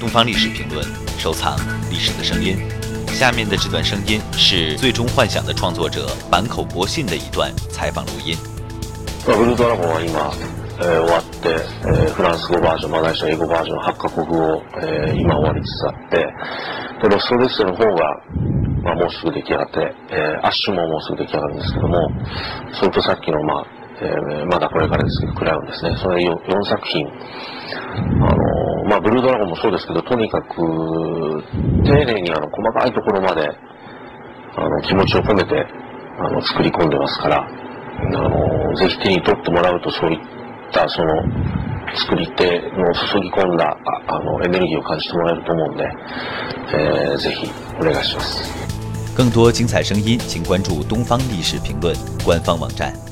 东方历史评论，收藏历史的声音。下面的这段声音是《最终幻想》的创作者坂口博信的一段采访录音。ブルードラゴンは今、えー終わって、えーフランス語バージョン、マライシア英語バージョン、8カ国語、えー今終わりつつあって、でロストレスの方が、まあ、もうすぐ出来上がって、えーアッシュももうすぐ出来上がるんですけども、それとさっきの、まあえーまだこれからですけど、クラウンですね。それ 4, 4作品。あのまあ、ブルードラゴンもそうですけど、とにかく、丁寧にあの細かいところまで、あの気持ちを込めてあの作り込んでますから、あのぜひ手に取ってもらうとそういったその作り手の注ぎ込んだあのエネルギーを感じてもらえると思うんで、えーぜひお願いします。更多精彩声音，请关注东方历史评论官方网站。